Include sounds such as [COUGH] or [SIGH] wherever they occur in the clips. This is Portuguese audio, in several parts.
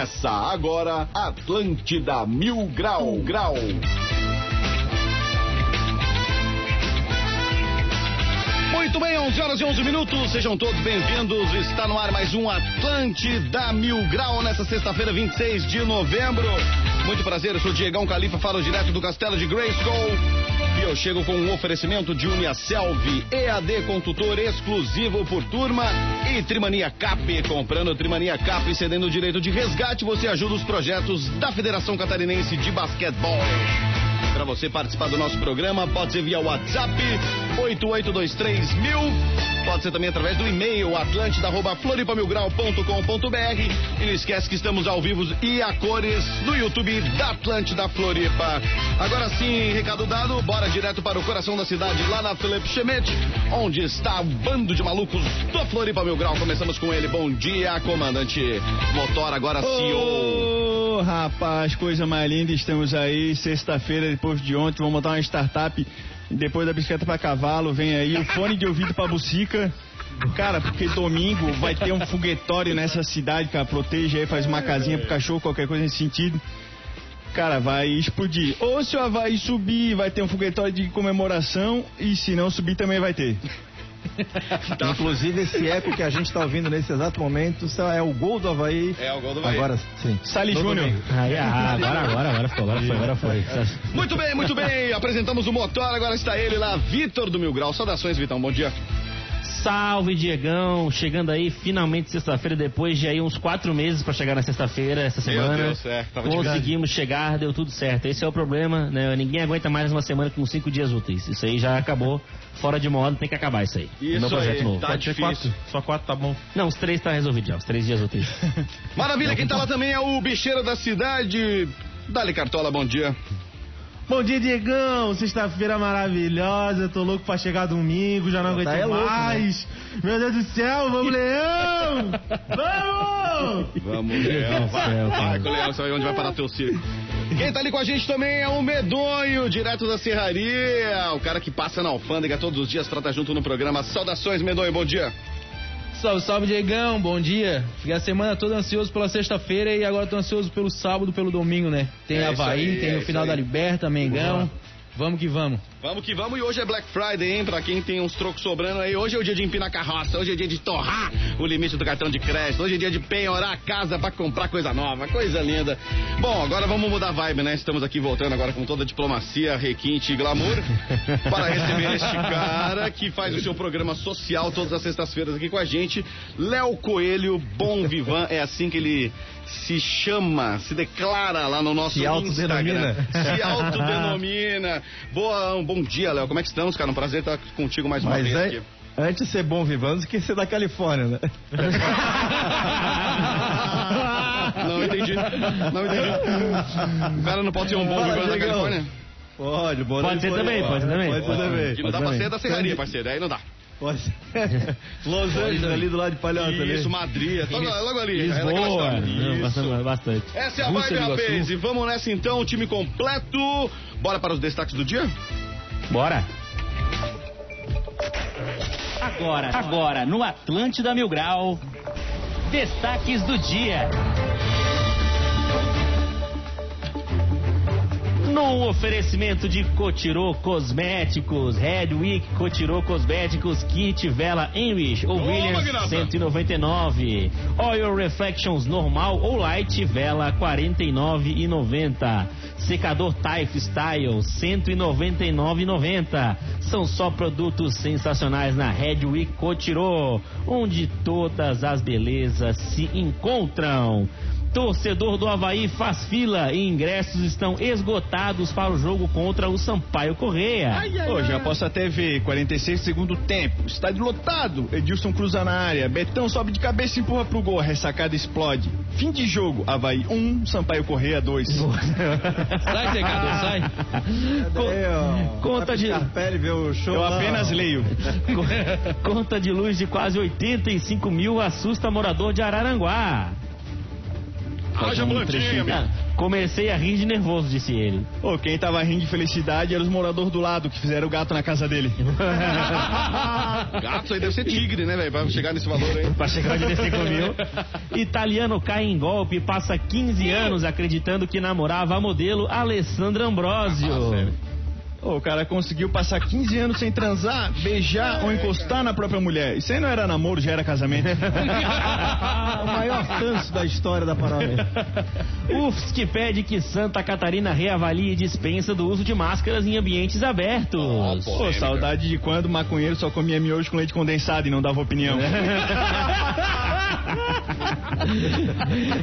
Começa agora Atlântida Mil Grau Grau. Muito bem, 11 horas e 11 minutos, sejam todos bem-vindos. Está no ar mais um Atlântida Mil Grau nessa sexta-feira, 26 de novembro. Muito prazer, eu sou Diegão Califa, falo direto do Castelo de Grayskull. Eu chego com um oferecimento de Uniaselv, EAD com tutor exclusivo por turma e Trimania Cap. Comprando Trimania Cap e cedendo o direito de resgate, você ajuda os projetos da Federação Catarinense de Basquetebol. Para você participar do nosso programa, pode ser via WhatsApp 8823 mil. Pode ser também através do e-mail atlântida.floripamilgrau.com.br. E não esquece que estamos ao vivo e a cores no YouTube da Atlântida Floripa. Agora sim, recado dado, bora direto para o coração da cidade, lá na Felipe Schmidt, onde está o bando de malucos do Floripa Mil Grau. Começamos com ele. Bom dia, comandante. Motor agora CEO. Ô, rapaz, coisa mais linda, estamos aí, sexta-feira, depois de ontem, vamos montar uma startup, depois da bicicleta para cavalo, vem aí o fone de ouvido para bucica. Cara, porque domingo vai ter um foguetório nessa cidade, cara, proteja aí, faz uma casinha pro cachorro, qualquer coisa nesse sentido. Cara, vai explodir. Ou se o Havaí subir, vai ter um foguetório de comemoração, e se não subir também vai ter. [LAUGHS] Inclusive, esse eco que a gente está ouvindo nesse exato momento é o gol do Havaí. É o gol do Havaí. Agora sim. Sali Júnior. ah, agora, agora, agora foi, agora foi, agora foi. Muito bem, muito bem. Apresentamos o motor, agora está ele lá, Vitor do Mil Grau. Saudações, Vitão, bom dia. Salve, Diegão. Chegando aí, finalmente, sexta-feira, depois de aí uns quatro meses pra chegar na sexta-feira, essa Meu semana. Deus, é, tava de Conseguimos chegar, deu tudo certo. Esse é o problema, né? Ninguém aguenta mais uma semana com cinco dias úteis. Isso aí já acabou, fora de moda, tem que acabar isso aí. Isso Meu projeto aí, novo. tá Pode difícil. quatro? Só quatro tá bom. Não, os três tá resolvido já, os três dias úteis. [LAUGHS] Maravilha, quem tá lá também é o bicheiro da cidade. Dali Cartola, bom dia. Bom dia, Diegão. Sexta-feira maravilhosa. Eu tô louco pra chegar domingo. Já não Tá aguento é louco, mais. Meu Deus do céu. Vamos, Leão! Vamos! Vamos, Leão. Vai, céu, vai com o Leão, sabe onde vai parar teu circo. Quem tá ali com a gente também é o Medonho, direto da Serraria. O cara que passa na alfândega todos os dias, trata junto no programa. Saudações, Medonho, bom dia. Salve, salve, Diegão, bom dia. Fiquei a semana toda ansioso pela sexta-feira e agora tô ansioso pelo sábado, pelo domingo, né? Tem É Havaí, aí, tem é o final da Liberta, Mengão. Vamos que vamos. Vamos que vamos, e hoje é Black Friday, hein? Pra quem tem uns trocos sobrando aí. Hoje é o dia de empinar carroça, hoje é dia de torrar o limite do cartão de crédito, hoje é dia de penhorar a casa pra comprar coisa nova, coisa linda. Bom, agora vamos mudar a vibe, né? Estamos aqui voltando agora com toda a diplomacia, requinte e glamour para receber [LAUGHS] este cara que faz o seu programa social todas as sextas-feiras aqui com a gente. Léo Coelho, Bom Vivan, é assim que ele se chama, se declara lá no nosso Se autodenomina. Instagram. Se [LAUGHS] autodenomina. Boa, bom dia, Léo. Como é que estamos, cara? Um prazer estar contigo mais uma Mas vez é, aqui. antes de ser bom vivando, que ser da Califórnia, né? [LAUGHS] Não entendi. Não entendi. O cara não pode ser um bom Fala, vivendo da. Califórnia? Pode, bora Pode ser também, pode ser também. Pode ser também. Que não dá pra ser da serraria, parceiro. Aí não dá. [LAUGHS] Los Angeles, ali do lado de Palhoça. ali. Isso, Madrid. Logo, logo ali. é Lisboa. Isso. bastante. Essa é a Rússia vibe, rapaz. E vamos nessa então, o time completo. Bora para os destaques do dia? Bora. Agora, agora no Atlântida Mil Grau, destaques do dia. No oferecimento de Cotirô Cosméticos, Red Week Cotirô Cosméticos, Kit Vela Enrich ou Williams magnata. 199, Oil Reflections normal ou light Vela 49,90, secador Type Style 199,90. São só produtos sensacionais na Red Week Cotirô, onde todas as belezas se encontram. Torcedor do Havaí faz fila e ingressos estão esgotados para o jogo contra o Sampaio Correia. Hoje, após a TV, 46 segundo tempo. Estádio lotado. Edilson cruza na área. Betão sobe de cabeça e empurra pro gol. A ressacada explode. Fim de jogo. Havaí 1, Sampaio Correia 2. [LAUGHS] Sai, secador, sai. Cadê, ó? Conta de- Eu apenas leio. [LAUGHS] Co- Conta de luz de quase 85 mil assusta morador de Araranguá. Haja um plantinha, meu. Comecei a rir de nervoso, disse ele. Pô, quem tava rindo de felicidade era os moradores do lado que fizeram o gato na casa dele. [LAUGHS] Gato aí deve ser tigre, né, velho? Pra chegar nesse valor aí. Pra chegar onde ele mil. Italiano cai em golpe e passa 15 anos acreditando que namorava a modelo Alessandra Ambrosio. Ah, sério. Ô, o cara conseguiu passar 15 anos sem transar, beijar ou encostar na própria mulher. Isso aí não era namoro, já era casamento. É [LAUGHS] o maior tanso da história da paródia. UFSC pede que Santa Catarina reavalie dispensa do uso de máscaras em ambientes abertos. Pô, Pô, saudade de quando o maconheiro só comia miojo com leite condensado e não dava opinião. [LAUGHS]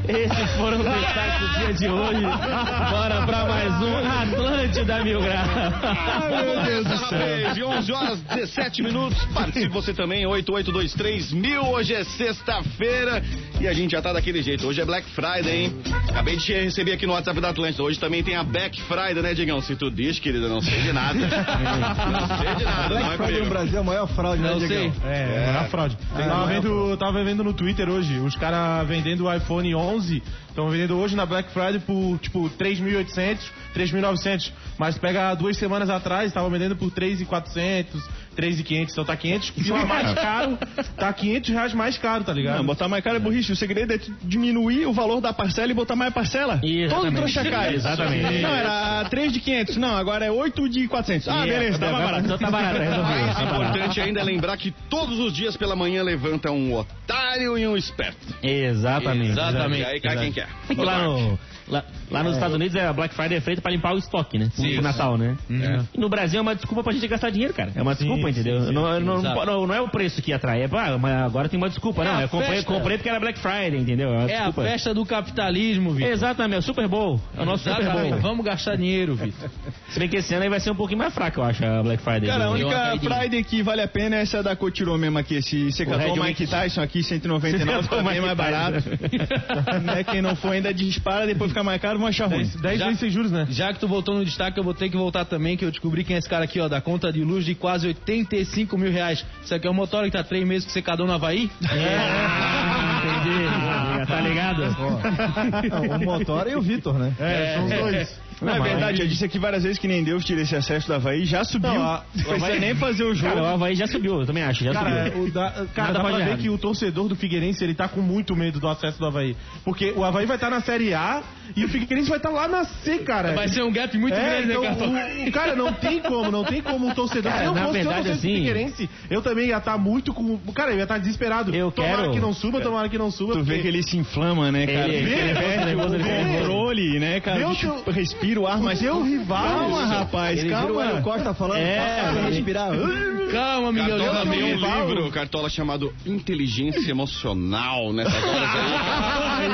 Esses foram os destaques do dia de hoje. Bora pra mais um Atlântida Mil Graus. Ai, meu Deus do céu. Parabéns, de 11 horas 17 minutos. Participe você também, 8823 mil. Hoje é sexta-feira e a gente já tá daquele jeito. Hoje é Black Friday, hein? Acabei de receber aqui no WhatsApp da Atlântida. Hoje também tem a Black Friday, né, Digão? Se tu diz, querida, não sei de nada. [LAUGHS] não sei de nada, não é Black Friday comigo. no Brasil é a maior fraude, né, Não Diegão? sei. É, é, a fraude. É, tava, não é vendo, tava vendo no Twitter hoje, os caras vendendo o iPhone 11, estão vendendo hoje na Black Friday por, tipo, 3.800, 3.900. Mas pega duas semanas atrás, tava vendendo por 3.400, 3.500. Então tá 500 pila mais caro, tá 500 reais mais caro, tá ligado? Não, botar mais cara é burrice. O segredo é diminuir o valor da parcela e botar mais parcela. Exatamente. Todo trouxa cai. Exatamente. Não, era 3 de 500. Não, agora é 8 de 400. Ah, beleza, tava barato. Então tá barato, [LAUGHS] resolveu. Mais Tá barato. importante ainda é lembrar que todos os dias pela manhã levanta um otário e um esperto. Exatamente. Exatamente. E aí cai quem quer. É que lá, lá- nos Estados Unidos a Black Friday é feita pra limpar o estoque, né? Sim, Pro Natal, né? Uhum. E no Brasil é uma desculpa pra gente gastar dinheiro, cara. É uma desculpa, sim, entendeu? sim, não, não, não, não é o preço que atrai, é pá, mas agora tem uma desculpa, não. a Eu comprei, comprei porque era Black Friday, entendeu? uma É a festa do capitalismo, Vitor. Exatamente, é o Super Bowl. É o nosso Super. Bowl. Vamos gastar dinheiro, Vitor. [LAUGHS] Se bem que esse ano aí vai ser um pouquinho mais fraco, eu acho, a Black Friday. Cara, a única. Friday que vale a pena é essa da Cotirô mesmo aqui. Esse secador Mike. Tyson aqui, 199, Secador tá bem Mike mais barato. [LAUGHS] né? Quem não for ainda dispara, depois fica mais caro, vão achar ruim. 10 Já- vezes sem juros, né? Já que tu voltou no destaque, eu vou ter que voltar também, que eu descobri quem é esse cara aqui, ó, da conta de luz de quase 85 mil reais. Isso aqui é o motor que tá três meses com secador no Havaí? Ah, entendi. [LAUGHS] Tá ligado? [LAUGHS] O Motora e o Vitor, né? É, são os dois. Não, é verdade, eu disse aqui várias vezes que nem Deus tira esse acesso do Havaí, já subiu. Não, a- Não precisa nem fazer o jogo. Cara, o Havaí já subiu, eu também acho, já Cara, subiu. o da, cara dá pra ver errar. que o torcedor do Figueirense, ele tá com muito medo do acesso do Havaí. Porque o Havaí vai estar na Série A e o Figueirense vai estar lá na C, cara. Vai ser um gap muito é, grande, então, né, Cartão? o, o- cara, não tem como, não tem como um torcedor. Cara, se eu na fosse se eu verdade, torcesse pro assim- Figueirense, eu também ia estar muito com. Cara, eu ia estar desesperado. Eu tomara quero- que não suba, tomara que não suba. Tu vê porque- que ele se inflama, né, cara? Ele- Ele, ele- o ele fica controle, né, cara? Meu O bicho teu- respira o ar, mas... teu rival- Calma, rapaz, Ele vira o calma. Costa falando, É, ele- respirar. Calma, Miguel. Cartola calma. tem um rival. livro, Cartola, chamado Inteligência Emocional. Nessas horas aí.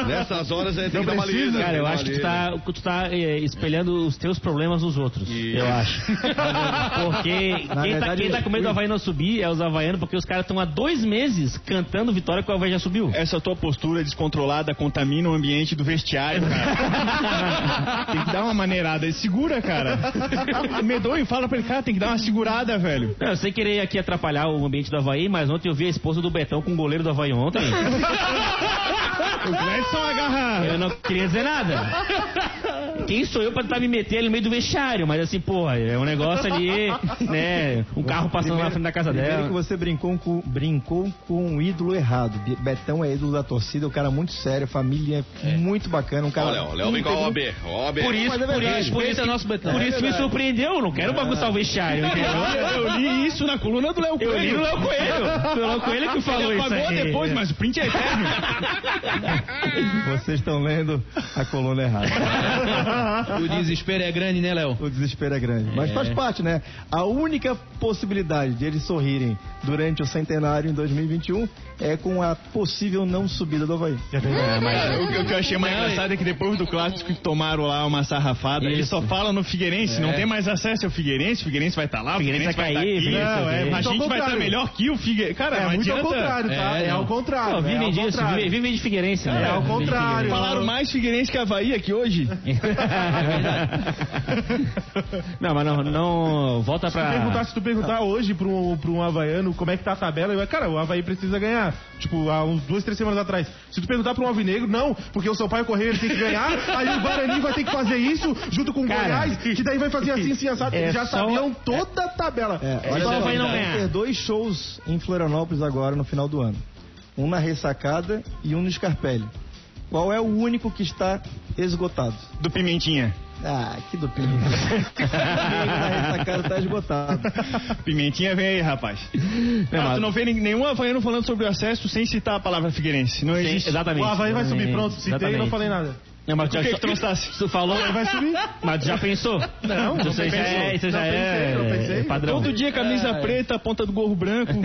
[LAUGHS] Nessas horas aí tem que dar uma lida. Cara, eu acho que tu tá, tu tá é, espelhando os teus problemas nos outros. Isso. Eu acho. [LAUGHS] Porque quem, tá, verdade, quem tá com medo do Havaí não subir é os havaianos, porque os caras estão há dois meses cantando vitória que o Havaí já subiu. Essa tua postura descontrolada contamina o ambiente do vestiário, cara. [LAUGHS] tem que dar uma maneirada. Segura, cara. [LAUGHS] Medonho, fala pra ele, cara, tem que dar uma segurada, velho. Não, eu sem querer aqui atrapalhar o ambiente do Havaí, mas ontem eu vi a esposa do Betão com o goleiro do Havaí ontem. [LAUGHS] O Gladson agarra. Eu não queria dizer nada. [LAUGHS] Quem sou eu pra tentar me meter ali no meio do vestiário? Mas assim, porra, é um negócio ali, [LAUGHS] né? Um carro passando na frente da casa Primeiro que dela. você brincou com, brincou com um ídolo errado. Be- Betão é ídolo da torcida, um cara muito sério, família muito bacana, um cara. Olha, o Léo vem com a OB. OB. Por isso, é por verdade. isso, por isso, Respeita nosso Betão. por isso me surpreendeu. Eu não quero bagunçar o vestiário, entendeu? [LAUGHS] Eu li isso na coluna do Léo Eu li Coelho. o Léo Coelho. Foi o Léo Coelho que falou isso aí. depois, mas o print é eterno. [LAUGHS] Vocês estão lendo a coluna errada. O desespero é grande, né, Léo? O desespero é grande. Mas faz parte, né? A única possibilidade de eles sorrirem durante o centenário em 2021 é com a possível não subida do Havaí. Cara, o, que- o que eu achei mais engraçado é que depois do clássico que tomaram lá uma sarrafada, eles só falam no Figueirense, não tem mais acesso ao Figueirense, o Figueirense vai estar lá, o Figueirense Figueirense vai estar cair, aqui. Não, é, a ao gente vai estar contrário. melhor que o Figueirense. Cara, É muito ao adianta. contrário, tá? É, É, ao contrário. Pô, é vivem ao disso, contrário. vivem, vivem de Figueirense, né? É ao contrário. Figueirense. Falaram mais Figueirense que Havaí aqui hoje. [LAUGHS] [LAUGHS] Não, mas não, não volta Se tu perguntar, pra. se tu perguntar hoje pra um, pra um havaiano como é que tá a tabela, vai, cara, o Havaí precisa ganhar. Tipo, há uns duas, três semanas atrás. Se tu perguntar pra um alvinegro, não, porque o Sampaio Correia ele tem que ganhar, [LAUGHS] aí o Guarani vai ter que fazer isso junto com o Cara, Goiás, que daí vai fazer assim, assim, assado. é Eles já só- sabiam toda a tabela. É, olha só só, vai não vai ganhar. ter dois shows em Florianópolis agora no final do ano. Um na Ressacada e um no Scarpelli. Qual é o único que está esgotado? Do Pimentinha. Ah, que do Pimenta. na [LAUGHS] Ressacada está esgotado. Pimentinha vem aí, rapaz. Não, mas- tu não vê nenhum havaiano falando sobre o acesso sem citar a palavra Figueirense. Não Sim, existe. exatamente. O Havaí vai subir, pronto, citei e não falei nada. Não, mas Por que que tu não está assim? Tu falou, Vai subir. mas já pensou? Não, não isso aí já é, isso já Não é, pensei, não pensei. é padrão. Todo dia camisa preta, ponta do gorro branco. [LAUGHS]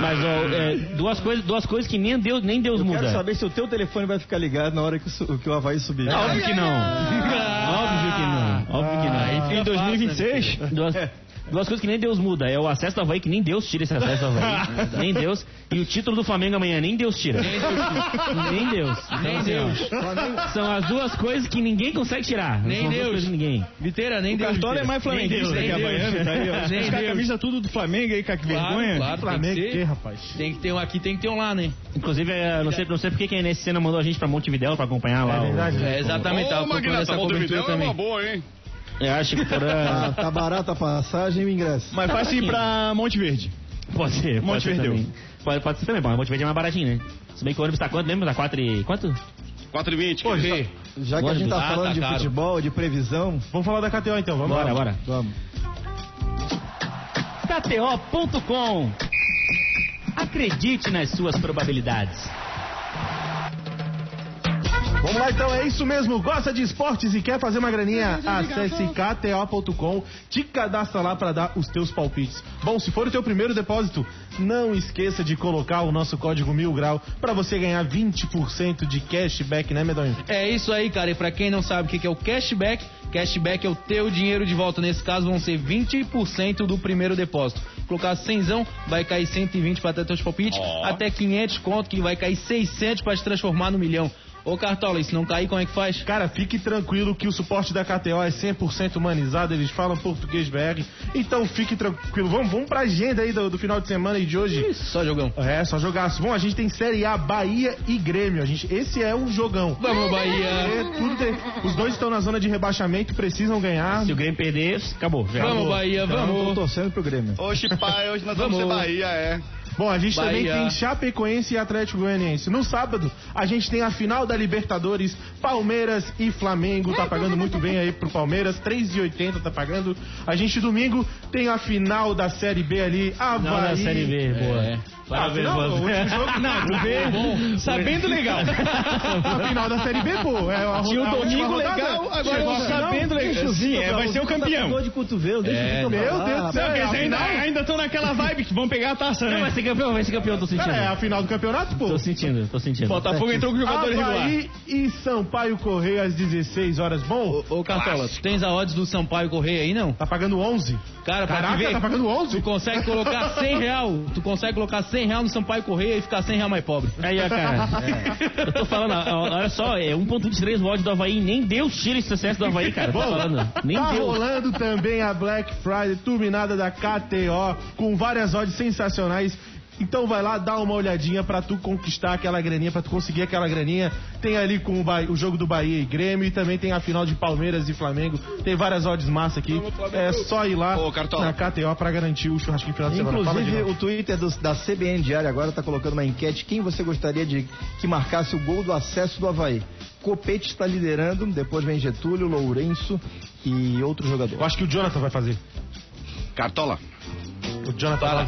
Mas ó, é, duas coisas, duas coisas que nem Deus, nem Deus Eu muda. quero saber se o teu telefone vai ficar ligado na hora que o, que o Havaí subir. Óbvio que não. Óbvio que não. Óbvio que não. em 2026. Duas, duas coisas que nem Deus muda. É o acesso do Havaí, que nem Deus tira esse acesso do Havaí. [LAUGHS] nem Deus. E o título do Flamengo amanhã, nem Deus tira. Nem Deus. Nem Deus. São as duas coisas que ninguém consegue tirar. Nem São Deus. que Ninguém. Viteira, nem O Deus. Cartola é mais flamenguista Nem que Deus. havaiano, tá aí, ó. Nem Os caras camisa tudo do Flamengo aí, cara, que Claro, vergonha. claro, Flamengo, tem que que, ser. rapaz? Tem que ter um aqui, tem que ter um lá, né? Inclusive, é, não sei, não sei porque quem nesse cena mandou a gente pra Montevidéu pra acompanhar lá. É o- verdade? É, exatamente, tava procurando essa cobertura também. boa, hein? Eu acho que por. Tá, [LAUGHS] ah, tá barata a passagem e o ingresso. Mas faz ir pra Monte Verde. Pode ser, pode Monte ser Verdeu. também. Pode, pode ser também, bom. Monte Verde é mais baratinho, né? Se bem que o ônibus tá quanto? Lembra? Tá 4 e... Quanto? 4 e 20. Pô, Vê. Já que a gente tá Ah, tá falando de caro. futebol, de previsão, Vamos falar da KTO então, vamos Bora, lá. bora. vamos. KTO.com. Acredite nas suas probabilidades. Vamos lá então, é isso mesmo. Gosta de esportes e quer fazer uma graninha? Acesse kto.com, te cadastra lá para dar os teus palpites. Bom, se for o teu primeiro depósito, não esqueça de colocar o nosso código mil grau para você ganhar 20% de cashback, né, Medonho? É isso aí, cara. E pra quem não sabe o que é o cashback, cashback é o teu dinheiro de volta. Nesse caso, vão ser 20% do primeiro depósito. Colocar 100, vai cair 120 para ter teus palpites. Até 500 conto, que vai cair 600 para te transformar no milhão. Ô, Cartola, e se não cair, como é que faz? Cara, fique tranquilo que o suporte da KTO é 100% humanizado, eles falam português BR. Então fique tranquilo. Vamos, vamos pra agenda aí do, do final de semana e de hoje. Só jogão. É, só jogaço. Bom, a gente tem Série A, Bahia e Grêmio. A gente, esse é um jogão. Vamos, Bahia. É, tudo tem- os dois estão na zona de rebaixamento, precisam ganhar. Se o Grêmio perder, acabou. Já Vamos, acabou. Bahia, Então, tô vamos. torcendo pro Grêmio. Hoje, pai, hoje nós vamos, Vamos. ser Bahia, é. Bom, a gente também Bahia. tem Chapecoense e Atlético Goianiense. No sábado, a gente tem a final da Libertadores, Palmeiras e Flamengo. Tá pagando muito bem aí pro Palmeiras, 3,80 tá pagando. A gente domingo tem a final da Série B ali, Havaí. Não, da Série B, boa. É. Ah, final, o último jogo, [LAUGHS] Não, vê, sabendo legal. [LAUGHS] a final da Série B, pô. É a, Tinha o domingo rodada. legal, agora eu sabendo legal. Sim, é, vai ser o campeão. Dor de cotovelo, deixa É, Vitor meu. Deus do céu. Não, É, eles ainda estão naquela vibe que vão pegar a taça, Não, vai né? ser campeão, vai ser campeão, tô sentindo. É a final do campeonato, pô. Tô sentindo, tô sentindo. Botafogo entrou com o jogador regular. E Sampaio Correia às 16 horas. Bom, Ô, Cartola, tu tens a odds do Sampaio Correia aí, não? tá pagando 11. Cara, pra Caraca, te ver, tá pagando 11? tu consegue colocar 100 real, tu consegue colocar 100 real no Sampaio Correia e ficar 100 real mais pobre. Aí, ó, cara. [LAUGHS] Eu tô falando, ó, olha só, é 1.23 o ódio do Havaí. Nem Deus tira esse sucesso do Havaí, cara. Tô Bom, falando. Nem tá Deus. rolando também a Black Friday turbinada da KTO, com várias odds sensacionais. Então vai lá, dá uma olhadinha pra tu conquistar aquela graninha, pra tu conseguir aquela graninha. Tem ali com o, Bahia- o jogo do Bahia e Grêmio e também tem a final de Palmeiras e Flamengo. Tem várias odds massa aqui. É só ir lá Ô, na KTO pra garantir o churrasquinho final de semana. Inclusive, o Twitter do- da CBN Diário agora está colocando uma enquete. Quem você gostaria de que marcasse o gol do acesso do Havaí? Copete está liderando, depois vem Getúlio, Lourenço e outro jogador. Eu acho que o Jonathan vai fazer. Cartola. O Jonathan vai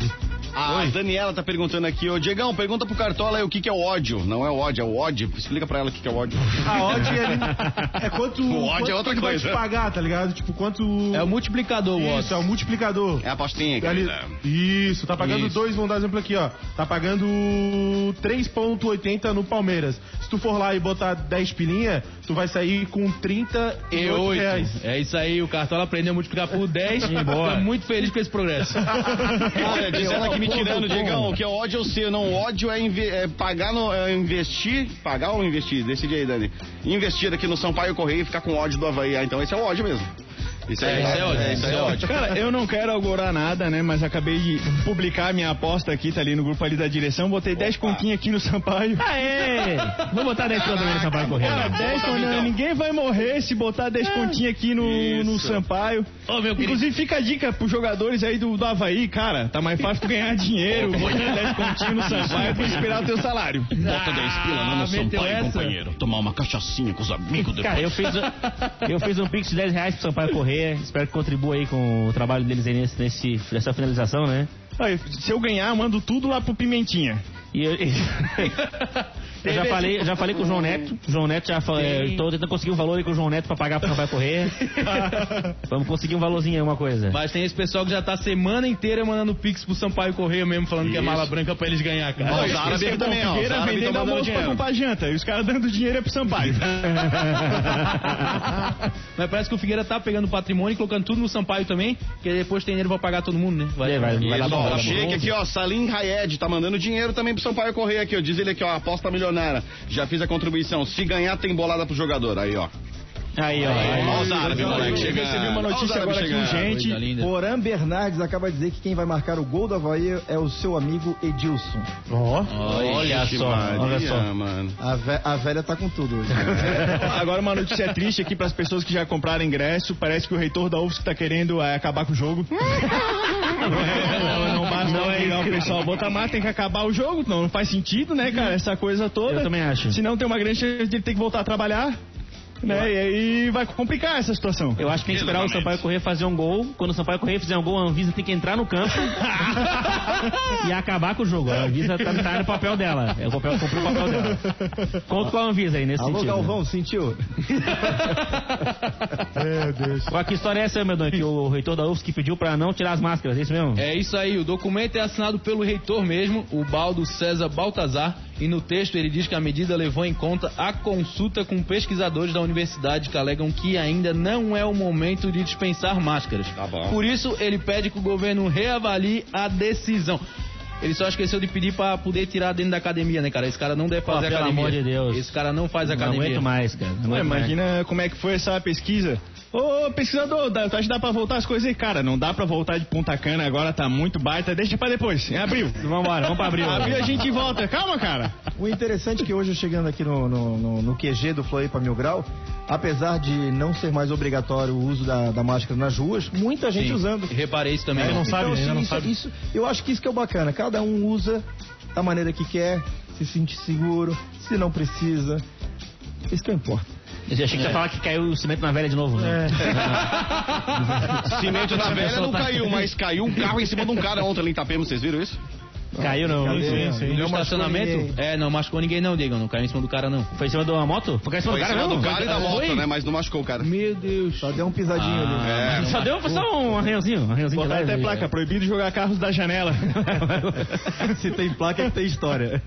A Daniela tá perguntando aqui, ô Diegão, pergunta pro Cartola aí o que, que é o ódio. Não é o ódio, é o ódio. Explica pra ela o que, que é o ódio. A odd é, é quanto, [LAUGHS] O odd quanto é outra coisa. te pagar, tá ligado? Tipo, quanto... É o multiplicador, o odds. Isso, é o multiplicador. É a apostinha, Ali- querida. Isso, tá pagando Isso. dois, vamos dar exemplo aqui, ó. Tá pagando 3,80 no Palmeiras. Se tu for lá e botar 10 pilinha, tu vai sair com 38 E oito. reais. É isso aí, o Cartola aprendeu a multiplicar por [LAUGHS] 10. Embora. Tô muito feliz com esse progresso. [LAUGHS] Olha, diz ela que me tirando, Diegão, o que é ódio eu sei, não ódio é, é pagar no, é investir, pagar ou investir? Decide aí, Dani. Investir aqui no Sampaio Correia e ficar com ódio do Havaí. Ah, então esse é o ódio mesmo. Isso É, isso é ódio, isso isso é é ódio. Cara, eu não quero augurar nada, né? Mas acabei de publicar minha aposta aqui, tá ali no grupo ali da direção. Botei 10 continhos aqui no Sampaio. Aê! Vou botar 10 conto também no Sampaio Correia. Cara, 10 Bota, Vitão. ninguém vai morrer se botar 10 continhos aqui no, no. Sampaio. Ô, meu querido. Inclusive, fica a dica pros jogadores aí do, do Havaí, cara. Tá mais fácil tu ganhar dinheiro botando 10 continhos no Sampaio pra esperar o teu salário. Bota 10 pila lá no Ah, Sampaio, essa? companheiro. Tomar uma cachaçinha com os amigos depois. Cara, eu fiz, eu fiz um pix de 10 reais pro Sampaio Espero que contribua aí com o trabalho deles aí nesse, nessa finalização, né? Aí, se eu ganhar, mando tudo lá pro Pimentinha. E eu, [LAUGHS] eu já falei, já falei com o João Neto. O João Neto já falou. É, tô tentando conseguir um valor aí com o João Neto pra pagar pro Sampaio Correia. [LAUGHS] Vamos conseguir um valorzinho aí, uma coisa. Mas tem esse pessoal que já tá a semana inteira mandando pix pro Sampaio Correia mesmo, falando que é Isso. mala branca pra eles ganhar, cara. Ó, os árabes aqui também, ó. Os árabes vendendo almoço pra dinheiro. comprar janta. E os caras dando dinheiro é pro Sampaio. [LAUGHS] Mas parece que o Figueira tá pegando patrimônio e colocando tudo no Sampaio também, que depois tem dinheiro pra pagar todo mundo, né? Vai, vai, vai dar Isso, bom, ó, vai dar o bom. Sheik aqui, ó, Salim Hayed, tá mandando dinheiro também pro Sampaio Correia aqui, ó. Diz ele aqui, ó, aposta milionária. Já fiz a contribuição. Se ganhar, tem bolada pro jogador. Aí, ó. Aí, ó. Ó os árabes, moleque, Eu recebi uma Ó notícia agora aqui urgente. Porã Bernardes acaba de dizer que quem vai marcar o gol do Havaí é o seu amigo Edilson. Olha Ixi, só, Maria, olha só. mano. A, ve- a velha tá com tudo hoje. [LAUGHS] Agora uma notícia triste aqui para as pessoas que já compraram ingresso. Parece que o reitor da UFSC tá querendo é, acabar com o jogo. [LAUGHS] [LAUGHS] não, não não é legal o pessoal botar mais, tem que acabar o jogo. Não, não faz sentido, né, cara? Essa coisa toda. Eu também acho. Senão tem uma grande chance de ele ter que voltar a trabalhar. Né? E aí vai complicar essa situação. Eu acho que tem que esperar o Sampaio Correia fazer um gol. Quando o Sampaio Correia fizer um gol, a Anvisa tem que entrar no campo [LAUGHS] e acabar com o jogo. A Anvisa tá, tá no papel dela. É o papel, cumpriu o papel dela. Conto com a Anvisa aí nesse Alô, sentido. Galvão, sentiu? [LAUGHS] Qual que história é essa, meu dono? Que o reitor da UFSC pediu pra não tirar as máscaras, é isso mesmo? É isso aí, o documento é assinado pelo reitor mesmo, o Baldo César Baltazar, e no texto ele diz que a medida levou em conta a consulta com pesquisadores da universidade que alegam que ainda não é o momento de dispensar máscaras. Tá bom. Por isso, ele pede que o governo reavalie a decisão. Ele só esqueceu de pedir pra poder tirar dentro da academia, né, cara? Esse cara não deve fazer Ah, pelo academia. amor de Deus. Esse cara não faz não academia. aguento mais, cara. Não Ué, aguento mais. imagina como é que foi essa pesquisa. Ô, pesquisador, dá, tu acha que dá pra voltar as coisas aí? Cara, não dá pra voltar de Punta Cana agora, tá muito baita. Deixa pra depois, em abril. [LAUGHS] Vambora, vamos pra abril. Abril a gente volta. Calma, cara. O interessante é que hoje, eu chegando aqui no, no, no, no QG do Floripa Mil Grau, apesar de não ser mais obrigatório o uso da, da máscara nas ruas, muita gente Sim, usando. Reparei isso também. É, não então, sabe, assim, ainda não isso, sabe. isso- eu acho que isso que é o bacana. Cada um usa da maneira que quer, se sente seguro, se não precisa. Isso que importa. Eu achei que você ia falar que caiu o cimento na velha de novo, né? [LAUGHS] Cimento na velha não tá- caiu, mas caiu um carro em cima de um cara ontem ali em Itapema, vocês viram isso? Caiu não. Cadê? No Não machucou estacionamento? É, não machucou ninguém não, Diego. Não caiu em cima do cara, não. Foi em cima de uma moto? Foi em cima Foi do em cara, cima não? do cara e da moto, Foi? né? Mas não machucou o cara. Meu Deus. Só deu um pisadinho ali. É, Só deu só um arranhãozinho. Um arranhãozinho Botar até placa, proibido jogar carros da janela. [LAUGHS] Se tem placa, é que tem história.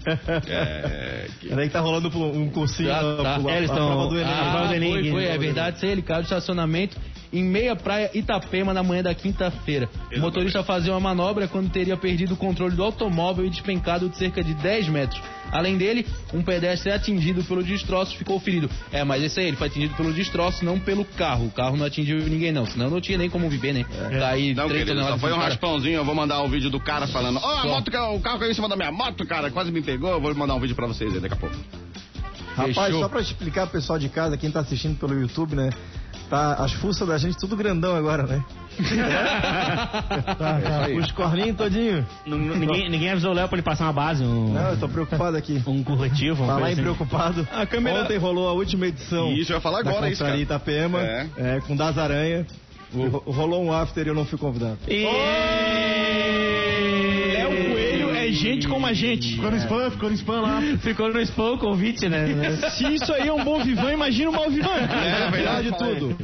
é, que- Peraí que tá rolando um cursinho. Ah, tá. pro- É, eles a tão- prova do Enem. Ah, Ah, foi, né? foi, é verdade, isso aí, ele caiu do estacionamento em meia praia Itapema na manhã da quinta-feira. O motorista fazia uma manobra quando teria perdido o controle do automóvel e despencado de cerca de 10 metros. Além dele, um pedestre atingido pelo destroço ficou ferido. É, mas esse aí, ele foi atingido pelo destroço, não pelo carro. O carro não atingiu ninguém, não. Senão não tinha nem como viver, né? Cair Não, três querido, só toneladas foi um cara. raspãozinho. Eu vou mandar o vídeo do cara falando: Ó, a Só. moto, ca- o carro caiu em cima da minha moto, cara. Quase me pegou. Eu vou mandar um vídeo pra vocês aí daqui a pouco. Rapaz, Fechou. só pra explicar pro pessoal de casa, quem tá assistindo pelo YouTube, né? Tá, as fuças da gente tudo grandão agora, né? tá, tá. Os corninhos todinho. Não- Ninguém, ninguém avisou o Léo pra ele passar uma base, um, Não, eu tô preocupado aqui. um corretivo. Falar coisa em assim. preocupado. A câmera- Ontem rolou a última edição. Isso, eu ia falar agora isso, Confraria cara. Itapema, É. é, com Das Aranha. E ro- Rolou um after e eu não fui convidado. E... É gente como a gente. Ficou no spam, ficou no spam lá. Ficou no spam o convite, né? [LAUGHS] Se isso aí é um bom vivan, imagina um mau vivan. É, Pior verdade. de tudo.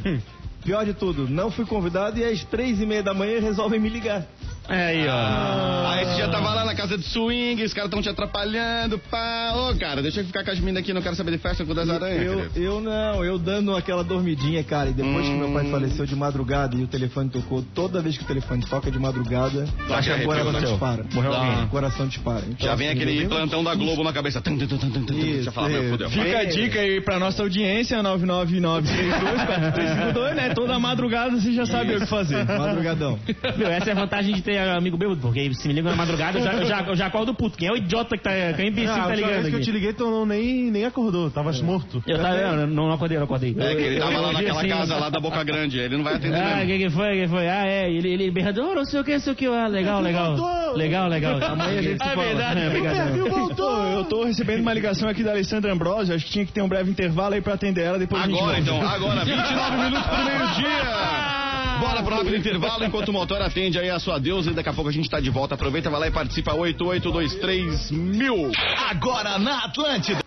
Pior de tudo, não fui convidado e às três e meia da manhã resolvem me ligar. É aí, ó. Aí você já tava lá na casa de swing, os caras tão te atrapalhando, pá. Ô, cara, deixa eu ficar com as meninas aqui, não quero saber de festa com das aranhas. Eu, querido. eu não, eu dando aquela dormidinha, cara. E depois que meu Hum. pai faleceu de madrugada e o telefone tocou, toda vez que o telefone toca de madrugada, Tu acha que o coração arrepio, dispara. Morreu alguém? O coração dispara. Então, Já vem assim, aquele plantão da Globo na cabeça. Tum, tum, tum, tum, tum, tum. Isso, Já fala, meu, é. fudeu. Fica a dica aí pra nossa audiência, 999324352, né? Toda madrugada você já sabe o que fazer. Madrugadão. Meu, essa é a vantagem de ter amigo bêbado, porque se me liga na madrugada, eu já, eu já, eu já acordo puto. Quem é o idiota que tá. Quem é o imbecil Ah, que a tá ligando vez que eu te liguei, tu não, nem, nem acordou, tava morto. Eu tava, não, não acordei, não acordei. É, que ele tava lá naquela assim, casa lá da Boca Grande, ele não vai atender Ah, mesmo. quem que foi? Quem foi? Ah, é, ele, ele berrando, oh, não sei o que, não sei o que. Ah, legal, legal. Legal, legal. [LAUGHS] Amanhã a gente se Ah, fala. verdade, é, obrigado. [LAUGHS] Pô, eu tô recebendo uma ligação aqui da Alessandra Ambrosio, acho que tinha que ter um breve intervalo aí pra atender ela, depois a gente Agora então, agora, 29 minutos pro meio-dia. [LAUGHS] Bora pro rápido intervalo enquanto o motor atende aí a sua deusa e daqui a pouco a gente tá de volta. Aproveita, vai lá e participa 8823 mil. Agora na Atlântida.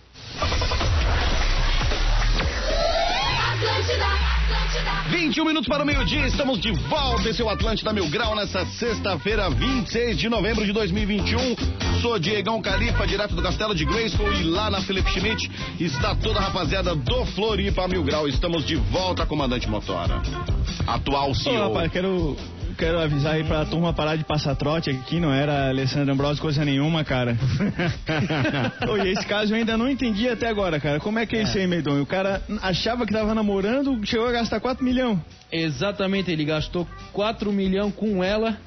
Atlântida, Atlântida. 21 minutos para o meio-dia, estamos de volta. Esse é o Atlântida Mil Grau nessa sexta-feira, 26 de novembro de 2021. Sou Diegão Califa, direto do Castelo de Grayskull e lá na Felipe Schmidt está toda a rapaziada do Floripa Mil Grau. Estamos de volta, comandante Motora. Atual Ô, CEO. rapaz, quero, quero avisar aí pra turma parar de passar trote aqui, não era Alessandro Ambrosio coisa nenhuma, cara. [LAUGHS] Ô, e esse caso eu ainda não entendi até agora, cara. Como é que é, isso aí, Meidon? O cara achava que tava namorando, chegou a gastar 4 milhões. Exatamente, ele gastou 4 milhões com ela.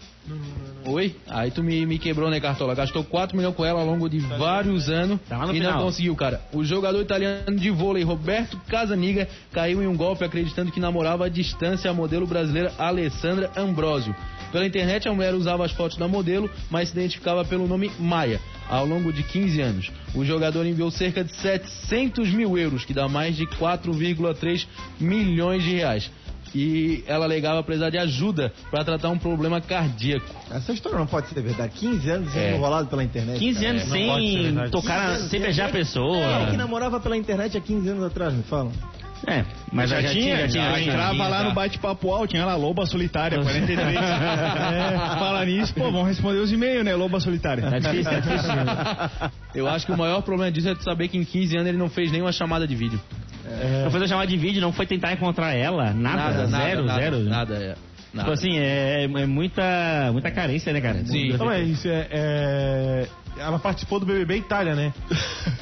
Oi? Aí tu me, me quebrou, né, Cartola? Gastou 4 milhões com ela ao longo de vários anos Tá e não final. conseguiu, cara. O jogador italiano de vôlei, Roberto Casaniga, caiu em um golpe acreditando que namorava à distância a modelo brasileira Alessandra Ambrosio. Pela internet, a mulher usava as fotos da modelo, mas se identificava pelo nome Maia. Ao longo de 15 anos, o jogador enviou cerca de 700 mil euros, que dá mais de 4,3 milhões de reais. E ela alegava precisar de ajuda para tratar um problema cardíaco. Essa história não pode ser verdade. 15 anos sendo É. enrolado pela internet. 15 anos ser sem tocar, sem beijar a pessoa. É que namorava pela internet há 15 anos atrás, me fala? É, mas já, tinha, já tinha. já já tinha. entrava lá no bate-papo alto, tinha lá Loba Solitária, [LAUGHS] 43. é, fala nisso, pô, vamos responder os e-mails, né, Loba Solitária. Tá difícil, tá difícil. Eu acho que o maior problema disso é tu saber que em 15 anos ele não fez nenhuma chamada de vídeo. Não foi chamar de vídeo, não foi tentar encontrar ela, nada, zero, nada, zero. Nada, é. Tipo Nada. assim, é, é muita, muita carência, né, cara? Sim. Não, é isso, é, é- Ela participou do BBB Itália, né?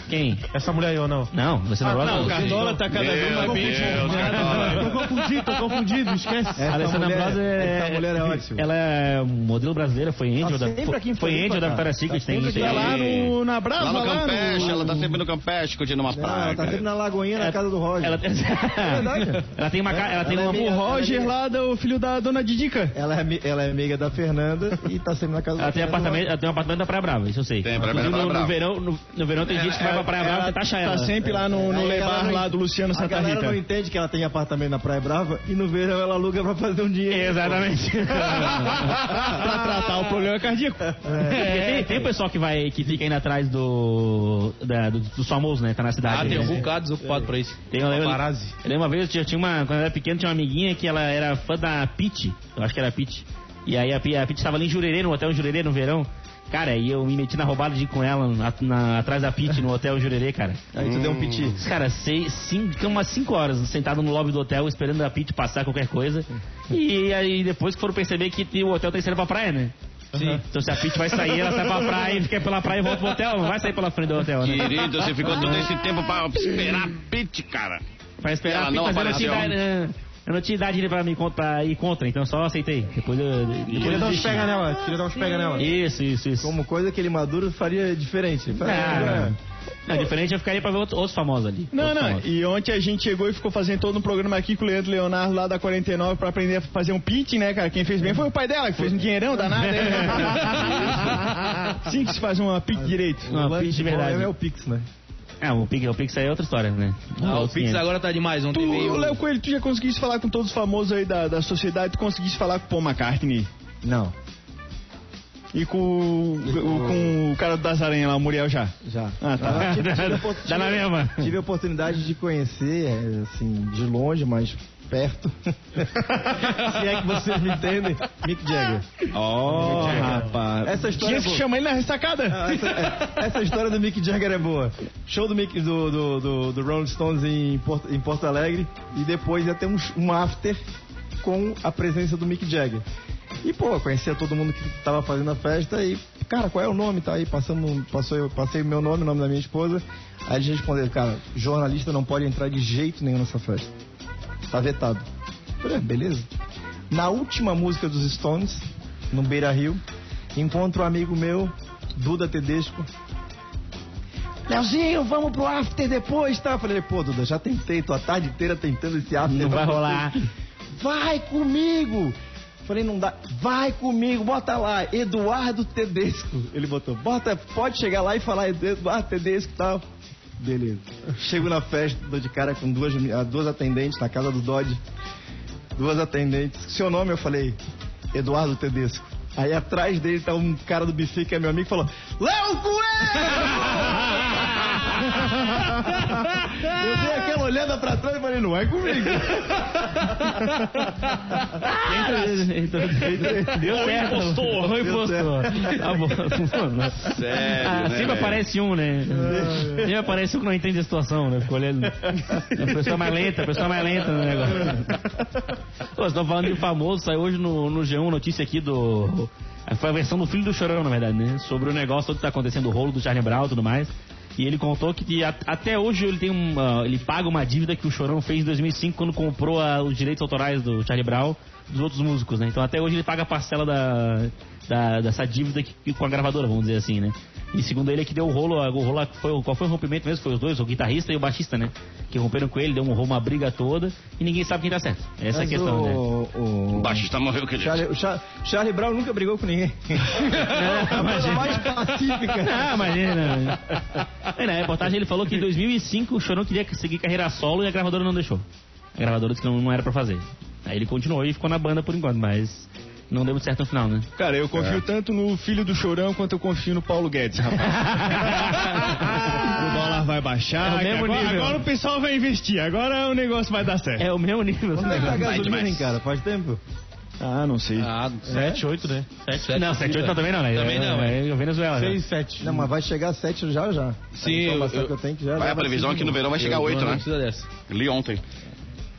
Quem? Essa mulher aí ou não? Não, você não, Ah, gosta? não, O Cartola tá cada vez mais Cartola. Tô confundido, tô confundido, esquece. Essa Alessandra mulher, Ambrosio é, essa mulher é ótima. Ela é modelo brasileira, foi Angel Tá da, sempre foi, aqui em foi Angel da cara. Victoria's Secret, Tá tem, tem Tá lá no, na Brava, Lá no Campeche, ela tá sempre no Campeche, curtindo uma praia. ela tá sempre na Lagoinha, na casa do Roger. Ela, [LAUGHS] verdade. ela tem uma, ela tem Ela é uma O Roger lá, do filho da dona Didica. Ela é, ami- ela é amiga da Fernanda e tá sempre na casa ela Fernanda. apartamento, ela tem um apartamento da Praia Brava, isso eu sei. Tem, Praia Brava, no, no verão, no, no verão tem gente que vai pra Praia Brava e taxa ela. Tá sempre lá no, no Lebar ela lá do Luciano A Santa galera Rita. não entende que ela tem apartamento na Praia Brava e no verão ela aluga pra fazer um dinheiro. Exatamente. [LAUGHS] pra tratar o problema cardíaco. Porque tem, tem o pessoal que vai, que fica indo atrás do, da, do, dos famosos, né? Tá na cidade. Ah, tem né? um bocado desocupado pra isso. Tem, eu lembro, Paparazzi. eu lembro uma vez, eu tinha, uma, quando eu era pequeno, tinha uma amiguinha que ela era fã da Pete. Eu acho que era a Pete. E aí a, Pi- a Pete estava ali em Jurerê, no hotel Jurerê, no verão. Cara, e eu me meti na roubada de ir com ela na- na- atrás da Pete, no hotel Jurerê, cara. Aí tu deu um piti. Cara, seis, cinco, ficamos umas 5 horas sentado no lobby do hotel esperando a Pete passar qualquer coisa. E aí depois que foram perceber que o hotel tá saindo pra praia, né? Sim. Então se a Pete vai sair, ela sai pra praia e fica pela praia e volta pro hotel. Não vai sair pela frente do hotel, né? Querido, você ficou todo esse tempo pra esperar a Pete, cara. Pra esperar Ela a Pete, não mas não, tinha apareceu. Né? eu não tinha idade pra, me, pra ir contra, então só aceitei. Depois eu. Depois Queria eu dar uns pega nela, queria dar uns pega nela. Isso, isso, isso. Como coisa que ele maduro faria diferente. Faria- Ah, não, diferente eu ficaria pra ver outros, outros famosos ali. Não, não. famosos. E ontem a gente chegou e ficou fazendo todo um programa aqui com o Leandro Leonardo lá da 49 pra aprender a fazer um pitch, né, cara? Quem fez bem foi o pai dela, que fez um dinheirão danado. hein? [LAUGHS] Sim, que se faz uma pitch direito. Uma pitch de verdade. é o Pix, né? Ah, o Pix, o Pix aí é outra história, né? Ah, o Pix 500. agora tá demais. Ontem Tu, veio... Léo Coelho, tu já conseguiste falar com todos os famosos aí da, da sociedade, tu conseguiste falar com o Paul McCartney Não, e com, o- o- com o cara das aranhas lá, o Muriel já. já. Ah, tá. Ah, tive, [LAUGHS] tive, mesma. tive a oportunidade de conhecer, é, assim, de longe, mas perto. [LAUGHS] Se é que vocês me entendem, Mick Jagger. Ó, rapaz. Essa história Tinha é que chamar ele na ressacada. Ah, essa, é- essa história do Mick Jagger é boa. Show do, Mick, do, do, do, do Rolling Stones em Porto, em Porto Alegre e depois ia ter um, um after com a presença do Mick Jagger. E, pô, conhecia todo mundo que tava fazendo a festa e, cara, qual é o nome? Tá aí, passando, passou, eu passei o meu nome, o nome da minha esposa. Aí eles responderam, cara, jornalista não pode entrar de jeito nenhum nessa festa. Tá vetado. Falei, "Ah, beleza. Na última música dos Stones, no Beira Rio, encontro um amigo meu, Duda Tedesco. Leozinho, vamos pro after depois, tá? Falei, pô, Duda, já tentei, tô a tarde inteira tentando esse after. Não vai rolar. Vai comigo! Falei, não dá. Vai comigo, bota lá, Eduardo Tedesco. Ele botou, bota, pode chegar lá e falar Eduardo Tedesco e tal. Beleza. Chego na festa, dou de cara com duas, ah, duas atendentes na casa do Dodge. Duas atendentes. Seu nome, eu falei, Eduardo Tedesco. Aí atrás dele tá um cara do buffet que é meu amigo e falou, Léo Coelho! [LAUGHS] [LAUGHS] olhada pra trás e falei, não é comigo. Deu certo. impostor. Foi Deu impostor. Tá bom. Sério, Ah, né, sempre velho? aparece um, né? Sempre aparece um que não entende a situação, né? Ficou olhando. A pessoa mais lenta, a pessoa mais lenta no negócio. Pô, vocês estão falando de famoso, saiu hoje no, no G1 notícia aqui do. Foi a versão do filho do Chorão, na verdade, né? Sobre o negócio todo que tá acontecendo, o rolo do Charlie Brown e tudo mais. E ele contou que a- até hoje ele tem um, ah, ele paga uma dívida que o Chorão fez em 2005 quando comprou ah, os direitos autorais do Charlie Brown dos outros músicos, né? Então até hoje ele paga a parcela da, da- dessa dívida que- com a gravadora, vamos dizer assim, né? E segundo ele é que deu o rolo, o rolo foi, qual foi o rompimento mesmo? Foi os dois, o guitarrista e o baixista, né? Que romperam com ele, deu um rolo, uma briga toda e ninguém sabe quem tá certo. Essa é a Mas questão, né? o, o, O baixista morreu, quer dizer. Charlie, o Char- Charlie Brown nunca brigou com ninguém. [LAUGHS] Não, imagina. mais pacífica. Ah, imagina. Aí, na reportagem ele falou que em 2005 o Chorão queria seguir carreira solo e a gravadora não deixou. A gravadora disse que não, não era pra fazer. Aí ele continuou e ficou na banda por enquanto, mas não deu muito certo no final, né? Cara, eu confio tanto no filho do Chorão quanto eu confio no Paulo Guedes, rapaz. [LAUGHS] o dólar vai baixar. É o mesmo agora, nível. agora o pessoal vai investir. Agora o negócio vai dar certo. É o mesmo nível. Quando é que tá a Vai gasolina, demais. hein, cara? Faz tempo? Ah, não sei. Ah, 7, 8, né? Não, 7, 8 também não, né? Também não, é. É Venezuela. né? 6, 7. Não, mas vai chegar a 7 já já. Sim, a informação eu- que eu tenho que já Vai, a previsão aqui no verão vai chegar a 8, Não né? precisa dessa. Li ontem.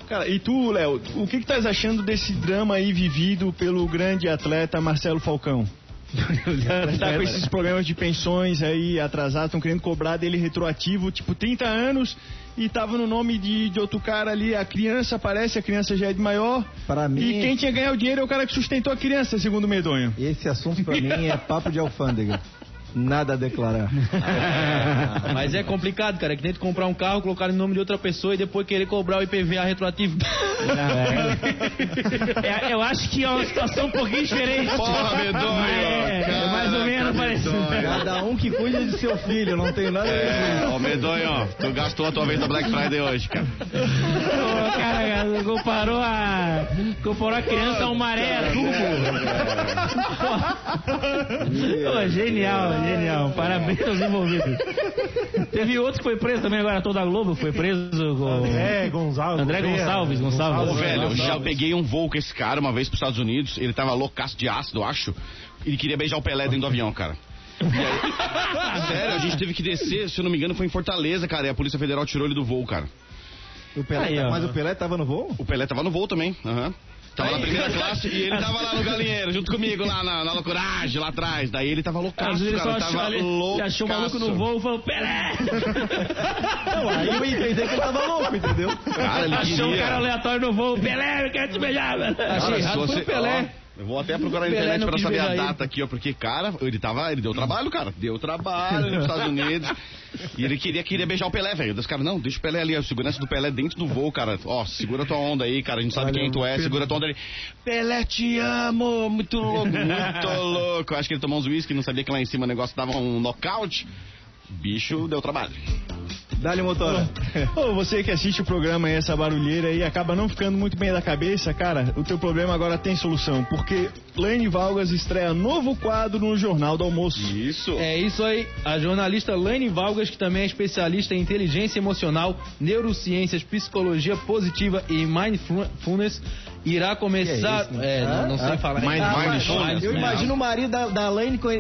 Cara, e tu, Léo, o que que estás achando desse drama aí vivido pelo grande atleta Marcelo Falcão? [LAUGHS] tá com esses problemas de pensões aí atrasados, estão querendo cobrar dele retroativo, tipo 30 anos, e tava no nome de, de outro cara ali, a criança aparece, a criança já é de maior, Para mim, e quem tinha ganhar o dinheiro é o cara que sustentou a criança, segundo o Medonho. esse assunto pra mim é papo de alfândega. Nada a declarar. [LAUGHS] Mas é complicado, cara. É que nem tu comprar um carro, colocar em nome de outra pessoa e depois querer cobrar o IPVA retroativo. É, eu acho que é uma situação um pouquinho diferente. Porra, Medonho! É, é mais ou menos parecido. Cada um que cuida de seu filho, não tenho nada a ver com É, isso. ô Medonho, tu gastou a tua vez da Black Friday hoje, cara. Pô, cara, comparou a. Comparou a criança a um maré turbo. Pô, genial, genial. Parabéns aos envolvidos. Teve outro que foi preso também agora, toda a Globo foi preso. Com... É, Gonzalez. André Gouveia. Gonçalves, Gonçalves. Ô, velho, eu já Gonçalves. peguei um voo com esse cara uma vez pros Estados Unidos. Ele tava loucaço de ácido, eu acho. Ele queria beijar o Pelé dentro do avião, cara. Aí- [LAUGHS] Sério, a gente teve que descer, se eu não me engano, foi em Fortaleza, cara. E a Polícia Federal tirou ele do voo, cara. O Pelé, Aí, ó. mas o Pelé tava no voo? O Pelé tava no voo também. aham. Tava na primeira [LAUGHS] classe e ele tava lá no galinheiro, junto comigo, lá na, na loucuragem, lá atrás. Daí ele tava loucaço, Às vezes ele só cara. achou, Tava ele, ele achou o maluco no voo e falou: Pelé! [LAUGHS] Não, aí eu entendi que ele tava louco, entendeu? Cara, ele Achou um cara aleatório no voo: Pelé, eu quero te beijar, velho. Achei errado, foi o Pelé. ó, eu vou até procurar na internet quis saber a data aqui, ó, porque, cara, ele tava. Ele deu trabalho, cara. Deu trabalho nos Estados Unidos. E ele queria, queria beijar o Pelé, velho. Os caras, não, deixa o Pelé ali, a segurança do Pelé dentro do voo, cara. Ó, segura tua onda aí, cara. A gente sabe Olha, quem tu é, Pedro. segura tua onda ali. Pelé, te amo! Muito louco, muito [LAUGHS] louco. Acho que ele tomou uns uísque, não sabia que lá em cima o negócio dava um nocaute. Bicho deu trabalho. Dá-lhe motora. Ô, você que assiste o programa aí, essa barulheira aí, acaba não ficando muito bem da cabeça, cara, o teu problema agora tem solução, porque Lane Valgas estreia novo quadro no Jornal do Almoço. Isso. É isso aí. A jornalista Laine Valgas, que também é especialista em inteligência emocional, neurociências, psicologia positiva e mindfulness, irá começar. Que é É, isso, né? não, não sei Ah, falar. Mind- Ah, mas eu imagino o marido da, da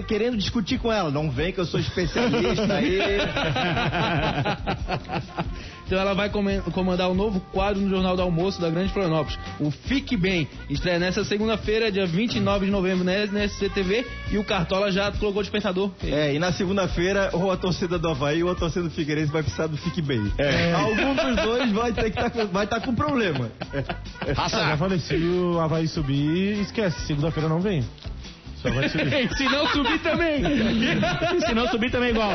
querendo discutir com ela. Não vem que eu sou especialista aí. [LAUGHS] Então ela vai comandar o novo quadro no Jornal do Almoço da Grande Florianópolis, o Fique Bem. Estreia nessa segunda-feira, dia 29 de novembro, na na SCTV. E o Cartola já colocou o despertador. É, e na segunda-feira, ou a torcida do Havaí ou a torcida do Figueirense vai precisar do Fique Bem. Algum dos dois vai ter que tá vai estar com problema. Ah, Raça. já falei, se o Havaí subir, esquece. Segunda-feira não vem. Só vai subir. [LAUGHS] Se não subir também. [LAUGHS] Se não subir também é igual.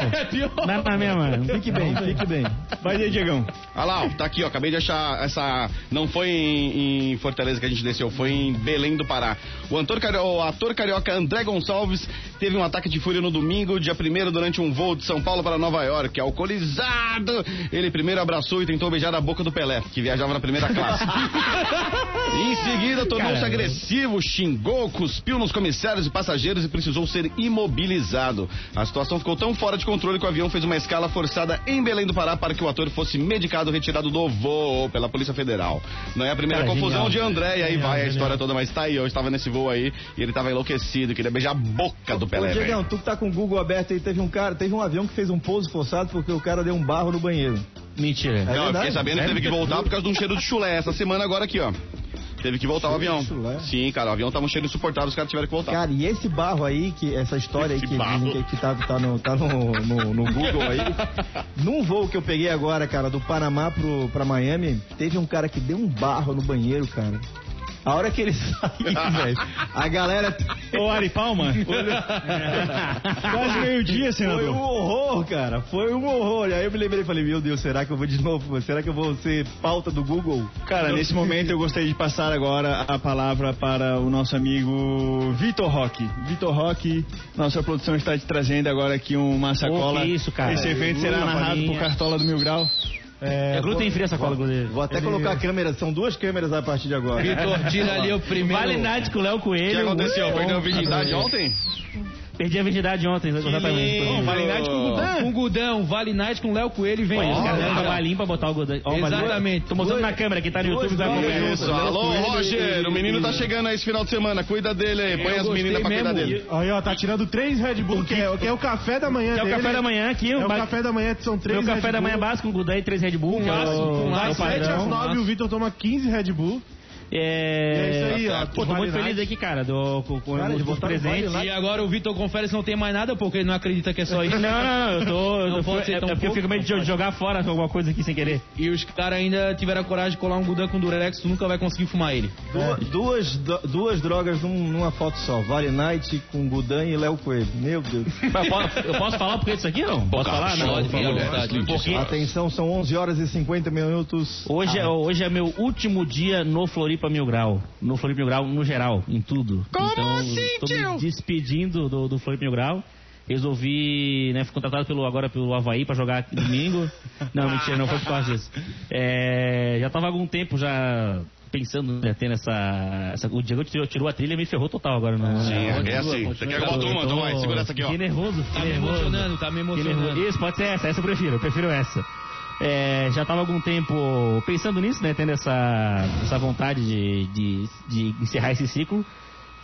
Na, na mesma. Fique bem, fique bem. Vai aí, Diegão. Olha lá, ó, tá aqui, ó. Acabei de achar essa. Não foi em, em Fortaleza que a gente desceu, foi em Belém do Pará. O ator, cario- o ator carioca André Gonçalves teve um ataque de fúria no domingo, dia 1 durante um voo de São Paulo para Nova York. Alcoolizado! Ele primeiro abraçou e tentou beijar a boca do Pelé, que viajava na primeira classe. [LAUGHS] em seguida, tornou-se agressivo, xingou, cuspiu nos comissários e passageiros e precisou ser imobilizado. A situação ficou tão fora de controle que o avião fez uma escala forçada em Belém do Pará para que o ator fosse medicado e retirado do voo pela Polícia Federal. Não é a primeira Cara, confusão genial. de André, e aí Genial, vai a genial. história toda, mas tá aí, eu estava nesse voo aí e ele tava enlouquecido, queria beijar a boca do Ô, Pelé. Diegão, tu que tá com o Google aberto aí, teve um cara, teve um avião que fez um pouso forçado porque o cara deu um barro no banheiro. Mentira. É Não, eu fiquei verdade? sabendo que teve que voltar por causa de um cheiro de chulé essa semana agora aqui, ó. Teve que voltar o avião. de? Sim, cara, o avião tava um cheiro insuportável, os caras tiveram que voltar. Cara, e esse barro aí, que essa história aí Esse que barro. dizem que, que tá, tá, no, tá no, no, no Google aí, [LAUGHS] num voo que eu peguei agora, cara, do Panamá pro, pra Miami, teve um cara que deu um barro no banheiro, cara. A hora que ele [LAUGHS] saiu, velho, a galera. Ô, Ari Palma. [LAUGHS] Quase meio-dia, Foi um senador. horror, cara. Foi um horror. E aí eu me lembrei e falei, meu Deus, será que eu vou de novo? Será que eu vou ser pauta do Google? Cara, nesse momento eu gostaria de passar agora a palavra para o nosso amigo Vitor Roque. Vitor Roque, nossa produção está te trazendo agora aqui uma sacola. que isso, cara. Esse evento será narrado por Cartola do Mil Grau. É, É glúten frio essa cola, goleiro. Vou até colocar a câmera, são duas câmeras a partir de agora. Vitor, tira ali o primeiro. Vale night com o Léo O que Coelho. aconteceu? Perdeu a virgindade ontem? Perdi a virgindade ontem, exatamente. lindo. Vale night com o Gudan. Com o Gudão, Vale Night com o Léo Coelho e vem. Olha, os caras deram ó, cavalinho pra botar o Godão. Ó, Exatamente. Tô mostrando na câmera, quem tá no YouTube juntas. Isso, alô, Roger, o menino tá chegando aí esse final de semana, cuida dele aí, põe as meninas pra cuidar dele. Aí, ó, tá tirando três Red Bull, que é, que é o café da manhã Que é o café da manhã aqui. É o café da manhã, são três Meu café Red da manhã básico com Gudã e três Red Bull. que é o- máximo, é máximo. Das 7 às padrão. 9 o Vitor toma 15 Red Bull. É... É isso aí, ó. Pô, tô muito feliz aqui, cara, do, com, com Cara, os presentes. E agora o Vitor confere se não tem mais nada, porque ele não acredita que é só isso. [LAUGHS] Não, não, eu tô. eu Não tô- pode ser é, tão é porque eu fico medo não de jogar fora alguma coisa aqui sem querer. E os caras ainda tiveram a coragem de colar um Gudan com Durex, tu nunca vai conseguir fumar ele. Du- Duas, du- duas drogas num- numa foto só. Vale Night com Gudan e Léo Coelho. Meu Deus. Eu posso, eu posso falar por que disso aqui, não? Posso falar? Não, Pode. Porque Atenção, são 11 horas e 50 minutos. hoje é, hoje é meu último dia no Floripa Mil Grau. No Floripa Mil Grau, no geral, em tudo. Como então, assim, tô tio? me despedindo do, do Floripa Mil Grau. Resolvi, né, fui contratado pelo, agora pelo Havaí pra jogar domingo. [LAUGHS] Não, mentira, não foi por causa disso. É, já tava há algum tempo já pensando, né, tendo essa, essa- O Diego tirou, tirou a trilha e me ferrou total agora. Não, Sim, é, Continua, assim. Você quer uma Eu Então vai, segura essa aqui, ó. Fiquei nervoso, Tá me emocionando, tá me Que emocionando. Isso, pode ser essa, essa eu prefiro, eu prefiro essa. É, já estava algum tempo pensando nisso, né? Tendo essa, essa vontade de, de, de encerrar esse ciclo.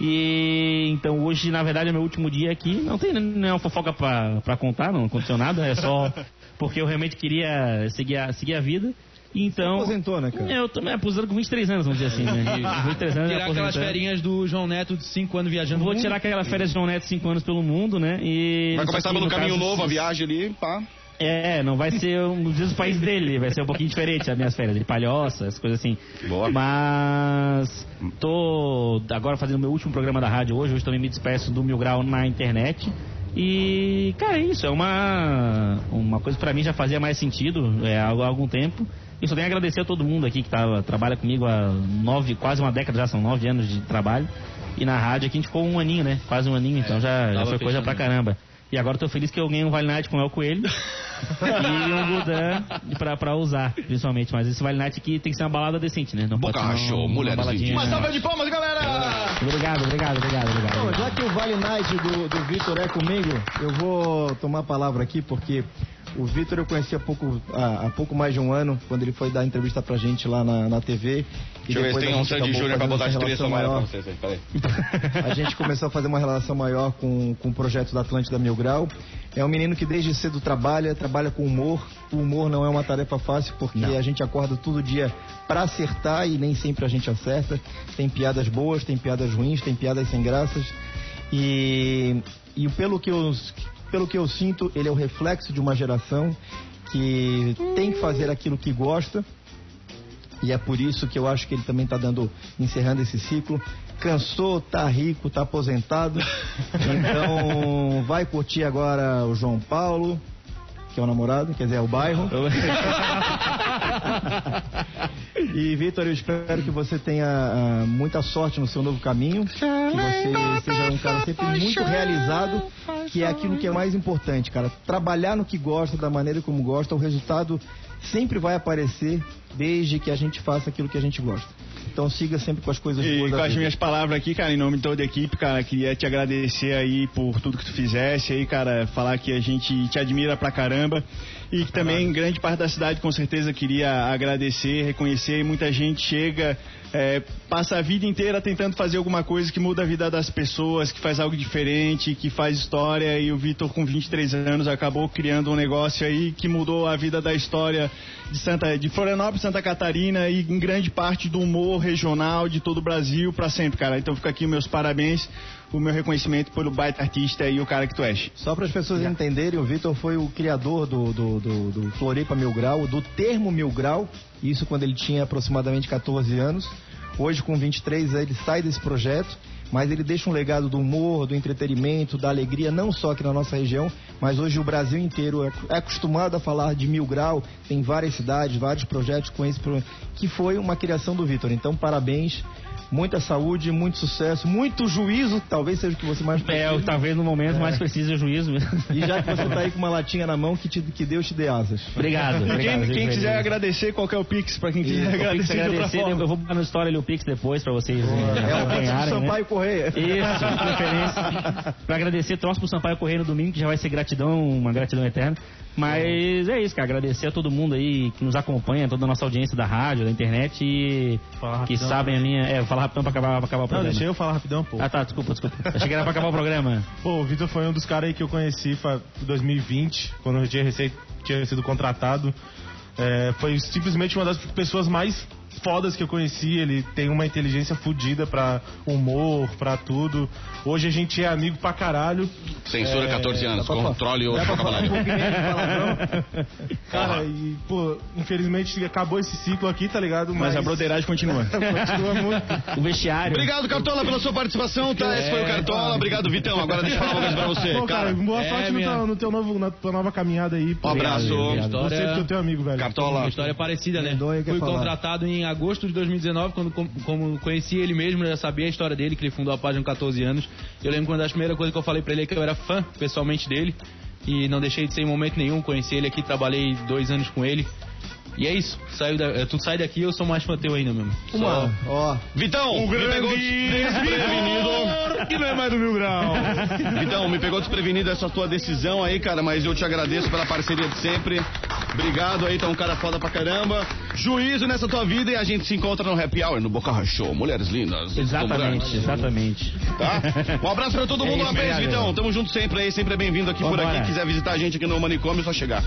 E então hoje, na verdade, é meu último dia aqui. Não tem nenhuma fofoca pra, pra contar, não aconteceu nada, é só [LAUGHS] porque eu realmente queria seguir a, seguir a vida. Então. aposentou, né, cara? Eu tô me aposentando com 23 anos, vamos dizer assim, né? [LAUGHS] Com 23 anos, Tirar aquelas ferinhas do João Neto de 5 anos viajando. Vou tirar aquela férias de João Neto 5 anos pelo mundo, né? E Vai começar pelo caminho caso, novo, a viagem ali, pá. É, não vai ser um dos mesmos países dele, vai ser um pouquinho diferente as minhas férias, de palhoça, essas coisas assim. Boa. Mas tô agora fazendo meu último programa da rádio hoje, hoje também me despeço do Mil Grau na internet. E, cara, é isso, é uma, uma coisa que pra mim já fazia mais sentido é, há algum tempo. E só tenho a agradecer a todo mundo aqui que tava, trabalha comigo há nove, quase uma década já, são nove anos de trabalho. E na rádio aqui a gente ficou um aninho, né? Quase um aninho, então já, já tava foi coisa pra caramba. E agora tô feliz que eu ganhei um Vale Night com o El Coelho [LAUGHS] e um Gudan pra, pra usar, principalmente. Mas esse Vale Night aqui tem que ser uma balada decente, né? Não Boca pode ser uma, mulheres uma baladinha. Uma salva de palmas, galera! Obrigado, obrigado, obrigado, obrigado. Bom, já que o Vale Night do, do Vitor é comigo, eu vou tomar a palavra aqui porque o Vitor eu conheci há pouco, há, há pouco mais de um ano, quando ele foi dar entrevista pra gente lá na, na TV. E Deixa eu ver se depois tem um Sandy Júnior pra botar de trilha relação sonora pra maior. vocês aí, peraí. A gente começou a fazer uma relação maior com, com o projeto da Atlântida Mil Grau. É um menino que desde cedo trabalha, trabalha com humor. O humor não é uma tarefa fácil porque a gente acorda todo dia pra acertar e nem sempre a gente acerta. Tem piadas boas, tem piadas ruins, tem piadas sem graças. E, e pelo, que eu, pelo que eu sinto, ele é o reflexo de uma geração que tem que fazer aquilo que gosta. E é por isso que eu acho que ele também está dando, encerrando esse ciclo. Cansou, tá rico, tá aposentado. Então vai curtir agora o João Paulo, que é o namorado, quer dizer, é o bairro. E Vitor, eu espero que você tenha ah, muita sorte no seu novo caminho, que você seja um cara sempre muito realizado, que é aquilo que é mais importante, cara. Trabalhar no que gosta, da maneira como gosta, o resultado sempre vai aparecer desde que a gente faça aquilo que a gente gosta. Então siga sempre com as coisas E boas com da as vida. minhas palavras aqui, cara, em nome de toda a equipe, cara, queria te agradecer aí por tudo que tu fizesse aí, cara, falar que a gente te admira pra caramba. E que também grande parte da cidade com certeza queria agradecer, reconhecer, muita gente chega, é, passa a vida inteira tentando fazer alguma coisa que muda a vida das pessoas, que faz algo diferente, que faz história. E o Vitor com 23 anos acabou criando um negócio aí que mudou a vida da história de Santa, de Florianópolis, Santa Catarina e em grande parte do humor regional de todo o Brasil pra sempre, cara. Então fica aqui meus parabéns, o meu reconhecimento pelo baita artista e o cara que tu és. Só para as pessoas entenderem, o Vitor foi o criador do, do, do, do Floripa Mil Grau, do termo Mil Grau, isso quando ele tinha aproximadamente 14 anos. Hoje, com 23, ele sai desse projeto, mas ele deixa um legado do humor, do entretenimento, da alegria, não só aqui na nossa região, mas hoje o Brasil inteiro é é acostumado a falar de Mil Grau, tem várias cidades, vários projetos com esse que foi uma criação do Vitor. Então, parabéns. Muita saúde, muito sucesso, muito juízo, talvez seja o que você mais É, precisa. talvez no momento mais precisa o juízo mesmo. E já que você tá aí com uma latinha na mão, que, te- que Deus te dê asas. Obrigado. E obrigado quem, quem quiser beleza. agradecer, qual que é o Pix, pra quem quiser Pix agradecer, de outra agradecer, forma. eu vou botar no story ali o Pix depois pra vocês eh, É o né? Sampaio Correia. Isso, de preferência. pra agradecer, troço pro Sampaio Correio no domingo, que já vai ser gratidão, uma gratidão eterna. Mas é isso, cara. Agradecer a todo mundo aí que nos acompanha, toda a nossa audiência da rádio, da internet e Falar que rapidão, sabem a minha. É, rapidão pra acabar, pra acabar o Não, programa. deixa eu falar rapidão, pô. Ah tá, desculpa, desculpa. Achei que era pra acabar o programa. [LAUGHS] Pô, o Vitor foi um dos caras aí que eu conheci em 2020, quando eu tinha, tinha sido contratado. É, foi simplesmente uma das pessoas mais fodas que eu conheci. Ele tem uma inteligência fodida pra humor, pra tudo. Hoje a gente é amigo pra caralho. Censura É, 14 anos, pra controle pra vocabulário. palavrão? [LAUGHS] Cara, e, pô, infelizmente acabou esse ciclo aqui, tá ligado? Mas a broderagem continua. [LAUGHS] continua muito. O vestiário. Obrigado, Cartola, pela sua participação, tá? Esse foi o Cartola. Obrigado, Vitão. Agora deixa eu falar uma coisa pra [LAUGHS] você. Pô, cara, Cara, boa é, sorte no, minha- teu, no teu novo, na tua nova caminhada aí. Um abraço. Obrigado. Você História- que é teu amigo, velho. Cartola. Uma história parecida, né? Fui falar. contratado em agosto de 2019, quando com- como conheci ele mesmo, já sabia a história dele, que ele fundou a página com 14 anos. Eu lembro que uma das primeiras coisas que eu falei pra ele é que eu era fã, pessoalmente, dele. E não deixei de ser em momento nenhum. Conheci ele aqui, trabalhei dois anos com ele. E é isso. Saiu da, eh, tu sai daqui, eu sou mais fã teu ainda mesmo. Uma, ó, Vitão, me pegou desprevenido. Que não é mais do Mil Grau. [LAUGHS] Vitão, me pegou desprevenido essa tua decisão aí, cara, mas eu te agradeço pela parceria de sempre. Obrigado aí, tá um cara foda pra caramba. Juízo nessa tua vida e a gente se encontra no Happy Hour, no Boca Show. Mulheres lindas. Exatamente, exatamente. Tá? Um abraço pra todo É mundo, isso, um beijo, obrigado. Vitão. Tamo junto sempre aí, sempre é bem-vindo aqui por Vambora. aqui. Quiser visitar a gente aqui no Manicômio, é só chegar.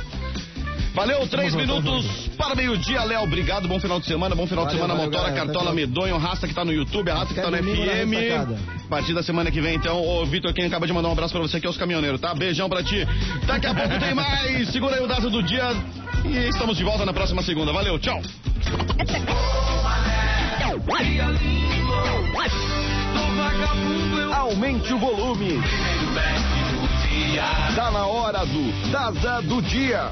Valeu, três minutos para meio-dia, Léo. Obrigado, bom final de semana, bom final de semana, valeu, Motora, galera. Cartola. Medonho, Raça que tá no YouTube, a Raça que tá no na FM. A partir da semana que vem, então, ô Vitor, quem acaba de mandar um abraço pra você que é os caminhoneiros, tá? Beijão pra ti. Daqui a pouco tem mais. [LAUGHS] Segura aí o dado do dia. E estamos de volta na próxima segunda. Valeu, tchau. Aumente o volume. Tá na hora do Daza do Dia.